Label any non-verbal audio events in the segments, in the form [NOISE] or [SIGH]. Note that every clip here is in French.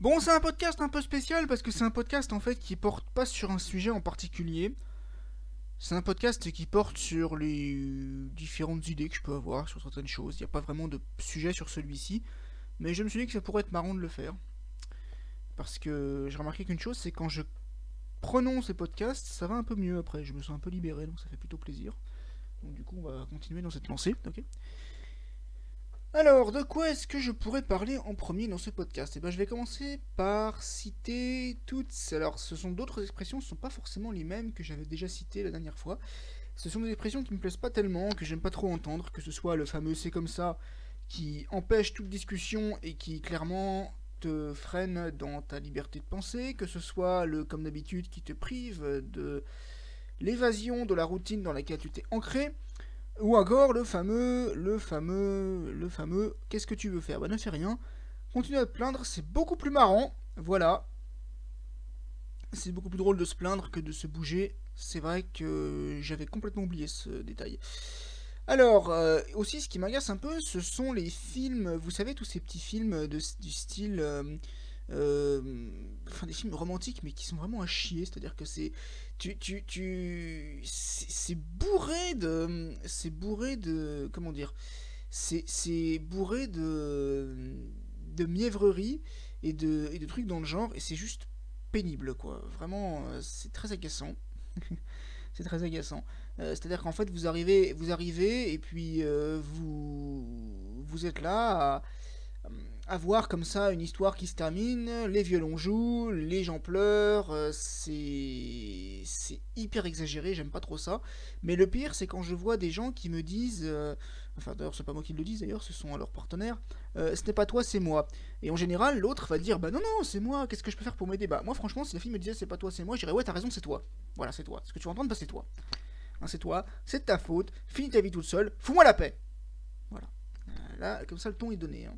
Bon, c'est un podcast un peu spécial parce que c'est un podcast en fait qui porte pas sur un sujet en particulier. C'est un podcast qui porte sur les différentes idées que je peux avoir sur certaines choses. Il n'y a pas vraiment de sujet sur celui-ci, mais je me suis dit que ça pourrait être marrant de le faire. Parce que j'ai remarqué qu'une chose, c'est quand je prononce ces podcasts, ça va un peu mieux après. Je me sens un peu libéré, donc ça fait plutôt plaisir. Donc du coup, on va continuer dans cette lancée, ok? Alors, de quoi est-ce que je pourrais parler en premier dans ce podcast? Eh bien, je vais commencer par citer toutes. Alors, ce sont d'autres expressions, ce ne sont pas forcément les mêmes que j'avais déjà citées la dernière fois. Ce sont des expressions qui me plaisent pas tellement, que j'aime pas trop entendre, que ce soit le fameux c'est comme ça, qui empêche toute discussion et qui clairement te freine dans ta liberté de penser, que ce soit le comme d'habitude qui te prive de l'évasion de la routine dans laquelle tu t'es ancré. Ou encore le fameux, le fameux, le fameux, qu'est-ce que tu veux faire? Bah ne fais rien. Continue à te plaindre, c'est beaucoup plus marrant. Voilà. C'est beaucoup plus drôle de se plaindre que de se bouger. C'est vrai que j'avais complètement oublié ce détail. Alors, euh, aussi, ce qui m'agace un peu, ce sont les films, vous savez, tous ces petits films de, du style... Euh, enfin des films romantiques mais qui sont vraiment à chier. C'est à dire que c'est tu tu tu c'est bourré de c'est bourré de comment dire c'est bourré de de mièvrerie et de et de trucs dans le genre et c'est juste pénible quoi. Vraiment euh, c'est très agaçant. [LAUGHS] C'est très agaçant. Euh, c'est à dire qu'en fait vous arrivez vous arrivez et puis vous vous êtes là à à voir comme ça une histoire qui se termine, les violons jouent, les gens pleurent, euh, c'est hyper exagéré, j'aime pas trop ça. Mais le pire, c'est quand je vois des gens qui me disent, euh, enfin d'ailleurs c'est pas moi qui le dis d'ailleurs, ce sont leurs partenaires, euh, ce n'est pas toi, c'est moi. Et en général, l'autre va dire, bah non non, c'est moi, qu'est-ce que je peux faire pour m'aider? Bah moi franchement, si la fille me disait c'est pas toi, c'est moi, je dirais ouais t'as raison, c'est toi. Voilà, c'est toi. Ce que tu vas entendre, bah c'est toi. Hein, c'est toi, c'est ta faute, finis ta vie toute seule, fous-moi la paix. Voilà. Là, comme ça le ton est donné. Hein.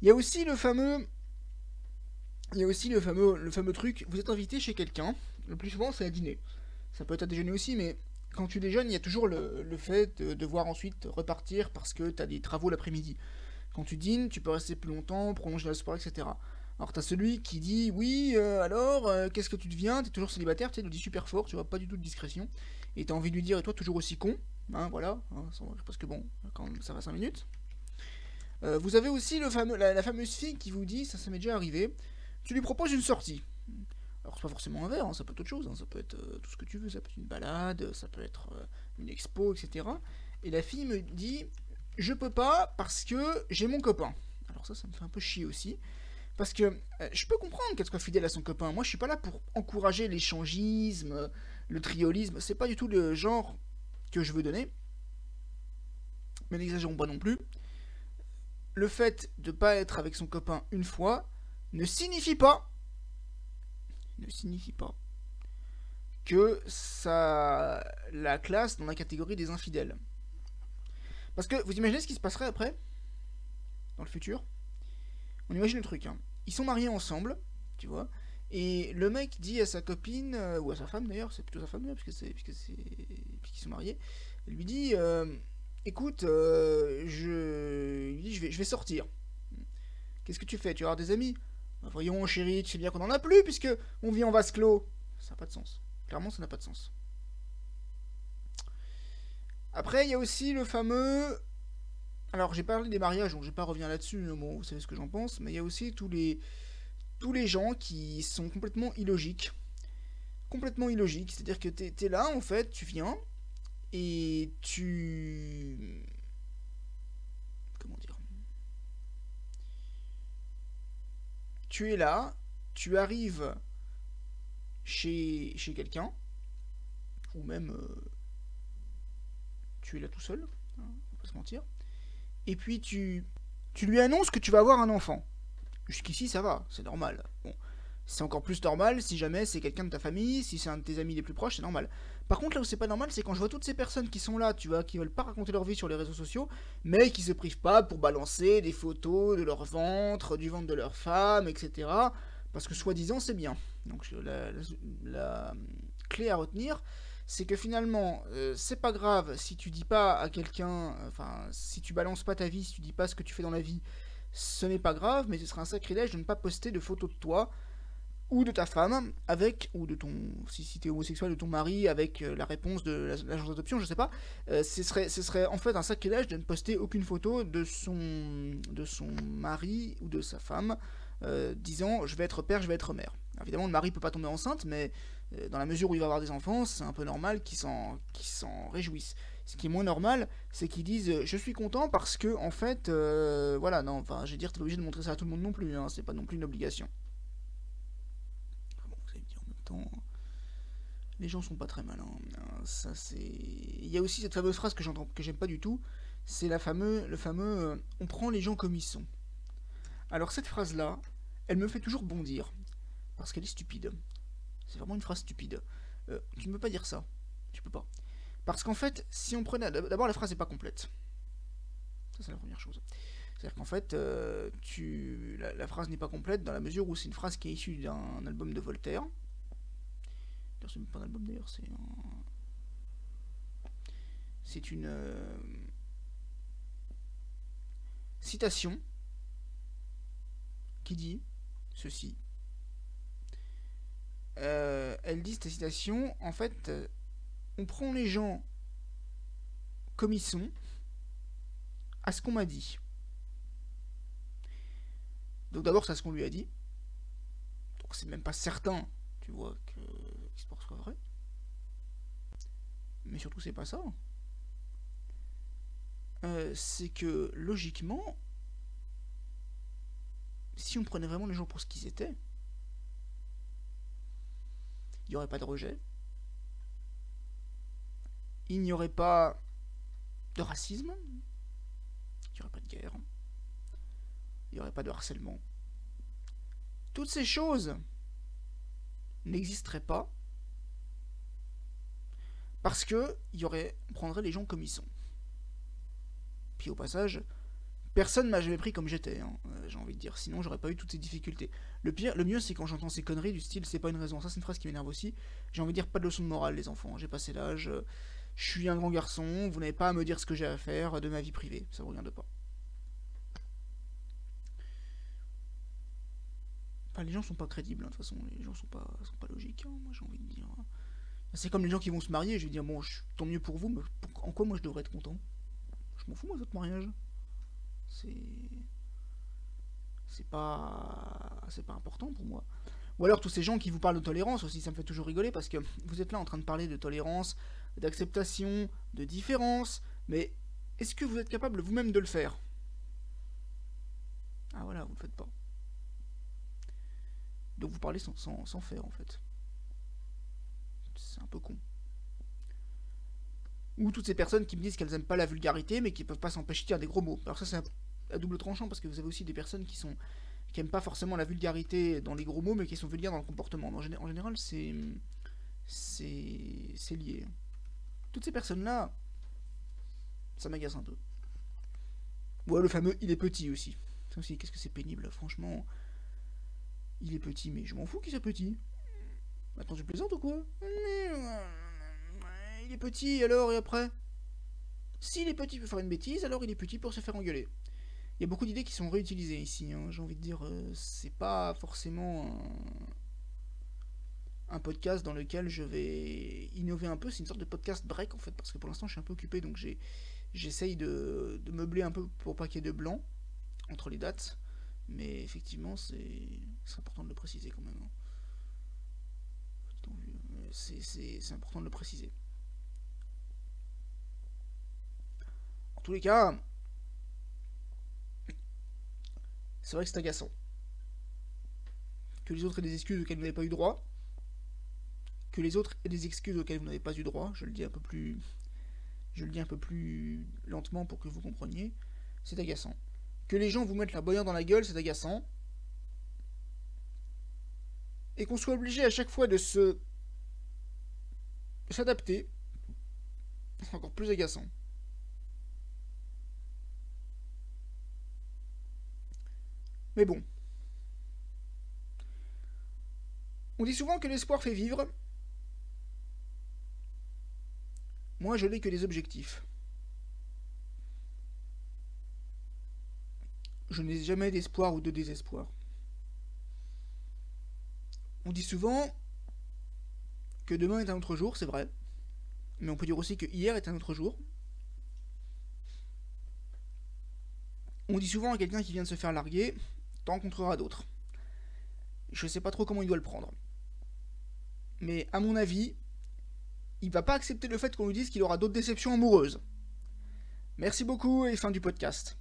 Il y a aussi le fameux. Il le fameux, truc, vous êtes invité chez quelqu'un, le plus souvent c'est à dîner. Ça peut être à déjeuner aussi, mais quand tu déjeunes, il y a toujours le, fait de devoir ensuite repartir parce que tu as des travaux l'après-midi. Quand tu dînes, tu peux rester plus longtemps, prolonger la soirée, etc. Alors t'as celui qui dit oui, euh, alors euh, qu'est-ce que tu deviens? T'es toujours célibataire, tu le dit super fort, tu vois, pas du tout de discrétion. Et t'as envie de lui dire, et toi toujours aussi con, hein, voilà, hein, parce que bon, quand ça va 5 minutes. Euh, vous avez aussi la, fameuse fille qui vous dit, ça, ça m'est déjà arrivé, tu lui proposes une sortie. Alors c'est pas forcément un verre, hein, ça peut être autre chose, hein, ça peut être euh, tout ce que tu veux, ça peut être une balade, ça peut être euh, une expo, etc. Et la fille me dit, je peux pas parce que j'ai mon copain. Alors ça, ça me fait un peu chier aussi. Parce que je peux comprendre qu'elle soit fidèle à son copain. Moi, je suis pas là pour encourager l'échangisme, le triolisme. C'est pas du tout le genre que je veux donner. Mais n'exagérons pas non plus le fait de pas être avec son copain une fois ne signifie pas ne que ça la classe dans la catégorie des infidèles. Parce que vous imaginez ce qui se passerait après dans le futur? On imagine le truc. Hein. Ils sont mariés ensemble, tu vois, et le mec dit à sa copine euh, ou à sa femme d'ailleurs, c'est plutôt sa femme d'ailleurs c'est puisque c'est puisqu'ils sont mariés, lui dit euh, écoute, euh, je... je, vais, je vais sortir. Qu'est-ce que tu fais? Tu as des amis? Bah, Voyons, chérie, tu sais bien qu'on en a plus puisque on vit en vase clos. Ça n'a pas de sens. Clairement, ça n'a pas de sens. Après, il y a aussi le fameux. Alors, j'ai parlé des mariages, donc je vais pas revenir là-dessus. Bon, vous savez ce que j'en pense, mais il y a aussi tous les tous les gens qui sont complètement illogiques. Complètement illogiques. C'est-à-dire que tu es là, en fait, tu viens, et tu... Comment dire Tu es là, tu arrives chez, chez quelqu'un, ou même euh, tu es là tout seul, hein, on va pas se mentir, et puis tu, tu lui annonces que tu vas avoir un enfant. Jusqu'ici ça va, c'est normal. C'est encore plus normal si jamais c'est quelqu'un de ta famille, si c'est un de tes amis les plus proches, c'est normal. Par contre, là où c'est pas normal, c'est quand je vois toutes ces personnes qui sont là, tu vois, qui veulent pas raconter leur vie sur les réseaux sociaux, mais qui se privent pas pour balancer des photos de leur ventre, du ventre de leur femme, etc. Parce que soi-disant c'est bien. Donc la, clé à retenir, c'est que finalement, euh, c'est pas grave si tu dis pas à quelqu'un, enfin, si tu balances pas ta vie, si tu dis pas ce que tu fais dans la vie, ce n'est pas grave, mais ce serait un sacrilège de ne pas poster de photos de toi ou de ta femme avec, ou de ton, si, si tu es homosexuel, de ton mari avec euh, la réponse de l'agence d'adoption, je sais pas. Euh, ce, serait, ce serait en fait un sacrilège de ne poster aucune photo de son, de son mari ou de sa femme euh, disant je vais être père, je vais être mère. évidemment, le mari peut pas tomber enceinte, mais dans la mesure où il va avoir des enfants, c'est un peu normal qu'ils s'en, s'en réjouissent. Ce qui est moins normal, c'est qu'ils disent je suis content parce que en fait, voilà, non, enfin, je dire, t'es obligé de montrer ça à tout le monde non plus, hein, c'est pas non plus une obligation les gens sont pas très malins. Ça c'est. Il y a aussi cette fameuse phrase que j'entends, que j'aime pas du tout. C'est la fameux, le fameux euh, on prend les gens comme ils sont. Alors cette phrase là, elle me fait toujours bondir parce qu'elle est stupide. C'est vraiment une phrase stupide. Euh, tu ne peux pas dire ça. Tu peux pas. Parce qu'en fait, si on prenait. D'abord, la phrase n'est pas complète. Ça, c'est la première chose. C'est-à-dire qu'en fait, euh, la phrase n'est pas complète dans la mesure où c'est une phrase qui est issue d'un album de Voltaire, c'est pas un d'ailleurs. C'est une euh, citation qui dit ceci. Euh, elle dit cette citation, en fait, on prend les gens comme ils sont, à ce qu'on m'a dit. Donc d'abord, c'est à ce qu'on lui a dit. Donc c'est même pas certain, tu vois, que pour soit vrai. Mais surtout, c'est pas ça. Euh, c'est que, logiquement, si on prenait vraiment les gens pour ce qu'ils étaient, il n'y aurait pas de rejet. Il n'y aurait pas de racisme. Il n'y aurait pas de guerre. Il n'y aurait pas de harcèlement. Toutes ces choses n'existeraient pas parce que y aurait, on prendrait les gens comme ils sont. Puis au passage, personne m'a jamais pris comme j'étais, hein, euh, j'ai envie de dire. Sinon, j'aurais pas eu toutes ces difficultés. Le pire, le mieux, c'est quand j'entends ces conneries du style c'est pas une raison. Ça, c'est une phrase qui m'énerve aussi. J'ai envie de dire pas de leçon de morale, les enfants. J'ai passé l'âge. Euh, je suis un grand garçon. Vous n'avez pas à me dire ce que j'ai à faire de ma vie privée. Ça vous regarde pas. Enfin, les gens sont pas crédibles, hein, de toute façon. Les gens sont pas, sont pas logiques, hein, moi j'ai envie de dire. C'est comme les gens qui vont se marier, je vais dire, bon, tant mieux pour vous, mais en quoi moi je devrais être content? Je m'en fous, moi, de votre mariage. C'est. C'est pas. C'est pas important pour moi. Ou alors tous ces gens qui vous parlent de tolérance aussi, ça me fait toujours rigoler parce que vous êtes là en train de parler de tolérance, d'acceptation, de différence, mais est-ce que vous êtes capable vous-même de le faire? Ah voilà, vous le faites pas. Donc vous parlez sans, sans faire en fait c'est un peu con. Ou toutes ces personnes qui me disent qu'elles aiment pas la vulgarité, mais qui peuvent pas s'empêcher de dire des gros mots. Alors ça, c'est à double tranchant, parce que vous avez aussi des personnes qui sont qui aiment pas forcément la vulgarité dans les gros mots, mais qui sont vulgaires dans le comportement. En, général, c'est c'est lié. Toutes ces personnes-là, ça m'agace un peu. Ouais, le fameux il est petit aussi. Ça aussi, qu'est-ce que c'est pénible, franchement. Il est petit, mais je m'en fous qu'il soit petit. Attends, tu plaisantes ou quoi Il est petit, alors, et après S'il est petit pour faire une bêtise, alors il est petit pour se faire engueuler. Il y a beaucoup d'idées qui sont réutilisées ici, hein. j'ai envie de dire, euh, c'est pas forcément un... podcast dans lequel je vais innover un peu, c'est une sorte de podcast break en fait, parce que pour l'instant je suis un peu occupé, donc j'essaye de... de meubler un peu pour pas qu'il y ait de blanc entre les dates, mais effectivement c'est important de le préciser quand même. Hein c'est important de le préciser. En tous les cas, c'est vrai que c'est agaçant. Que les autres aient des excuses auxquelles vous n'avez pas eu droit. Que les autres aient des excuses auxquelles vous n'avez pas eu droit. Je le dis un peu plus. Je le dis un peu plus lentement pour que vous compreniez. C'est agaçant. Que les gens vous mettent la bonheur dans la gueule, c'est agaçant. Et qu'on soit obligé à chaque fois de se s'adapter, c'est encore plus agaçant. Mais bon. On dit souvent que l'espoir fait vivre. Moi, je n'ai que des objectifs. je n'ai jamais d'espoir ou de désespoir. On dit souvent que demain est un autre jour, c'est vrai. Mais on peut dire aussi que hier est un autre jour. On dit souvent à quelqu'un qui vient de se faire larguer, t'en rencontreras d'autres. Je sais pas trop comment il doit le prendre. Mais à mon avis, il va pas accepter le fait qu'on lui dise qu'il aura d'autres déceptions amoureuses. Merci beaucoup et fin du podcast.